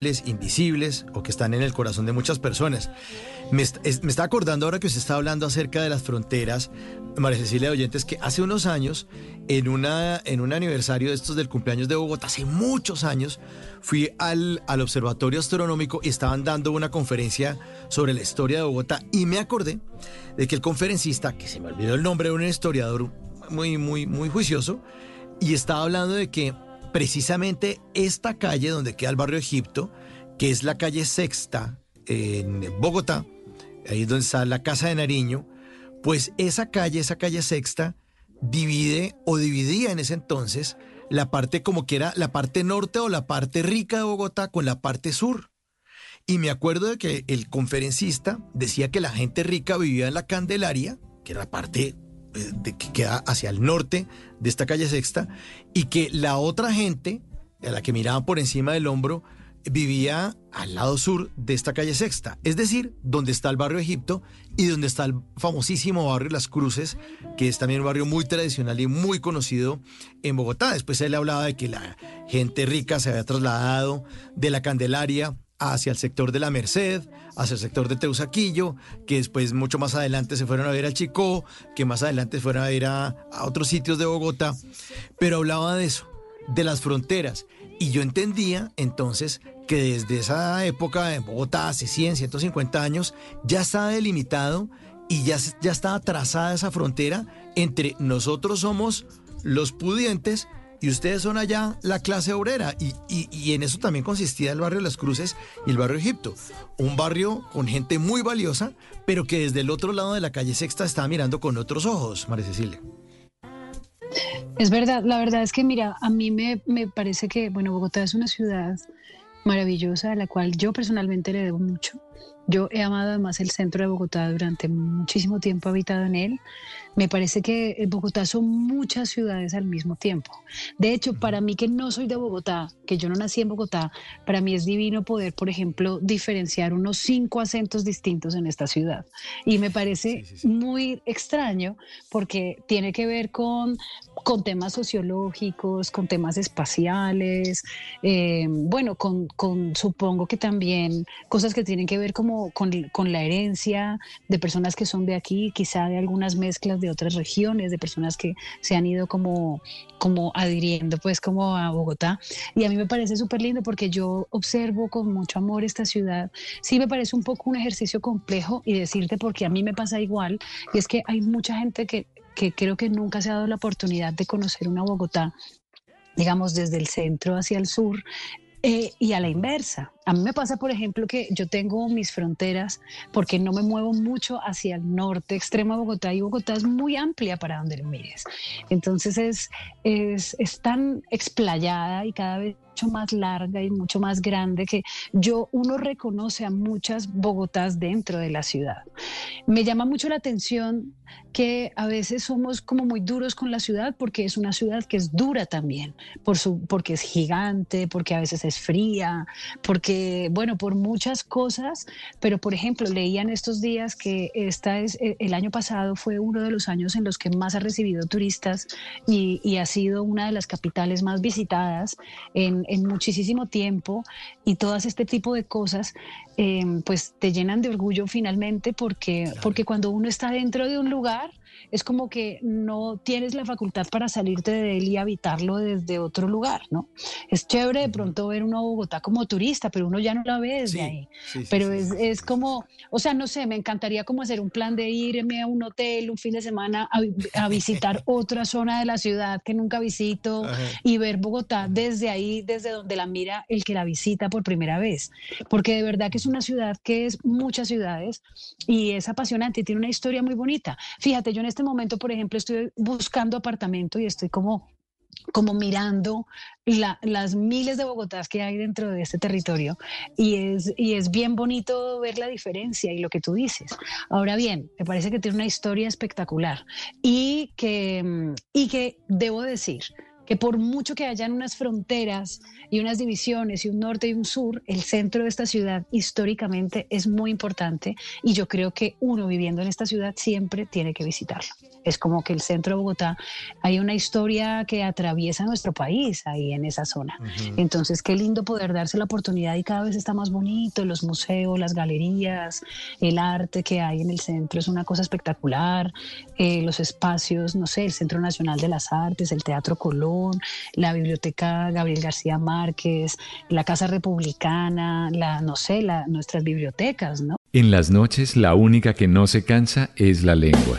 invisibles o que están en el corazón de muchas personas. Me, está acordando ahora que usted está hablando acerca de las fronteras, María Cecilia de Oyentes, que hace unos años, en, una, en un aniversario de estos del cumpleaños de Bogotá, hace muchos años, fui al, al Observatorio Astronómico y estaban dando una conferencia sobre la historia de Bogotá y me acordé de que el conferencista, que se me olvidó el nombre, era un historiador muy, muy, muy juicioso, y estaba hablando de que precisamente esta calle donde queda el barrio Egipto, que es la calle Sexta en Bogotá, ahí donde está la Casa de Nariño, pues esa calle, esa calle Sexta, divide o dividía en ese entonces la parte como que era la parte norte o la parte rica de Bogotá con la parte sur. Y me acuerdo de que el conferencista decía que la gente rica vivía en la Candelaria, que era la parte que queda hacia el norte de esta calle Sexta, y que la otra gente, a la que miraban por encima del hombro, vivía al lado sur de esta calle Sexta, es decir, donde está el barrio Egipto y donde está el famosísimo barrio Las Cruces, que es también un barrio muy tradicional y muy conocido en Bogotá. Después él hablaba de que la gente rica se había trasladado de la Candelaria hacia el sector de la Merced, hacia el sector de Teusaquillo, que después mucho más adelante se fueron a ver al Chicó, que más adelante fueron a a, a otros sitios de Bogotá, pero hablaba de eso, de las fronteras. Y yo entendía entonces que desde esa época en Bogotá, hace 100, 150 años, ya estaba delimitado y ya, ya estaba trazada esa frontera entre nosotros somos los pudientes y ustedes son allá la clase obrera. Y, y, en eso también consistía el barrio Las Cruces y el barrio Egipto. Un barrio con gente muy valiosa, pero que desde el otro lado de la calle Sexta estaba mirando con otros ojos, María Cecilia. Es verdad, la verdad es que mira, a mí me, me parece que, bueno, Bogotá es una ciudad maravillosa a la cual yo personalmente le debo mucho. Yo he amado además el centro de Bogotá durante muchísimo tiempo, habitado en él. Me parece que Bogotá son muchas ciudades al mismo tiempo. De hecho, para mí que no soy de Bogotá, que yo no nací en Bogotá, para mí es divino poder, por ejemplo, diferenciar unos cinco acentos distintos en esta ciudad. Y me parece muy extraño porque tiene que ver con, con temas sociológicos, con temas espaciales, eh, bueno, con, con supongo que también cosas que tienen que ver como con, la herencia de personas que son de aquí, quizá de algunas mezclas de otras regiones, de personas que se han ido como, como adhiriendo pues como a Bogotá. Y a mí me parece súper lindo porque yo observo con mucho amor esta ciudad. Sí me parece un poco un ejercicio complejo y decirte porque a mí me pasa igual, y es que hay mucha gente que, que creo que nunca se ha dado la oportunidad de conocer una Bogotá digamos, desde el centro hacia el sur, eh, y a la inversa. A mí me pasa, por ejemplo, que yo tengo mis fronteras porque no me muevo mucho hacia el norte extremo de Bogotá y Bogotá es muy amplia para donde lo mires. Entonces es, es, es tan explayada y cada vez mucho más larga y mucho más grande que yo, uno reconoce a muchas Bogotás dentro de la ciudad. Me llama mucho la atención que a veces somos como muy duros con la ciudad porque es una ciudad que es dura también, por su, porque es gigante, porque a veces es fría, porque, bueno, por muchas cosas, pero por ejemplo, leían estos días que esta es, eh, el año pasado fue uno de los años en los que más ha recibido turistas y, y ha sido una de las capitales más visitadas en, en muchísimo tiempo y todas este tipo de cosas, eh, pues te llenan de orgullo finalmente porque, porque cuando uno está dentro de un lugar, es como que no tienes la facultad para salirte de él y habitarlo desde otro lugar, ¿no? Es chévere de pronto ver una Bogotá como turista, pero uno ya no la ve desde ahí. pero es, es, como, o sea, no sé, me encantaría como hacer un plan de irme a un hotel un fin de semana a, visitar otra zona de la ciudad que nunca visito y ver Bogotá desde ahí, desde donde la mira el que la visita por primera vez. Porque de verdad que es una ciudad que es muchas ciudades y es apasionante y tiene una historia muy bonita. Fíjate, yo en este momento, por ejemplo, estoy buscando apartamento y estoy como como mirando las miles de Bogotás que hay dentro de este territorio y es, y es bien bonito ver la diferencia y lo que tú dices. Ahora bien, me parece que tiene una historia espectacular y que, y que debo decir que por mucho que hayan unas fronteras y unas divisiones y un norte y un sur, el centro de esta ciudad históricamente es muy importante y yo creo que uno viviendo en esta ciudad siempre tiene que visitarlo. Es como que el centro de Bogotá, hay una historia que atraviesa nuestro país ahí en esa zona. Entonces, qué lindo poder darse la oportunidad y cada vez está más bonito, los museos, las galerías, el arte que hay en el centro es una cosa espectacular, eh, los espacios, no sé, el Centro Nacional de las Artes, el Teatro Colón, la Biblioteca Gabriel García Márquez, la Casa Republicana, la, no sé, la, nuestras bibliotecas, ¿no? En las noches la única que no se cansa es la lengua.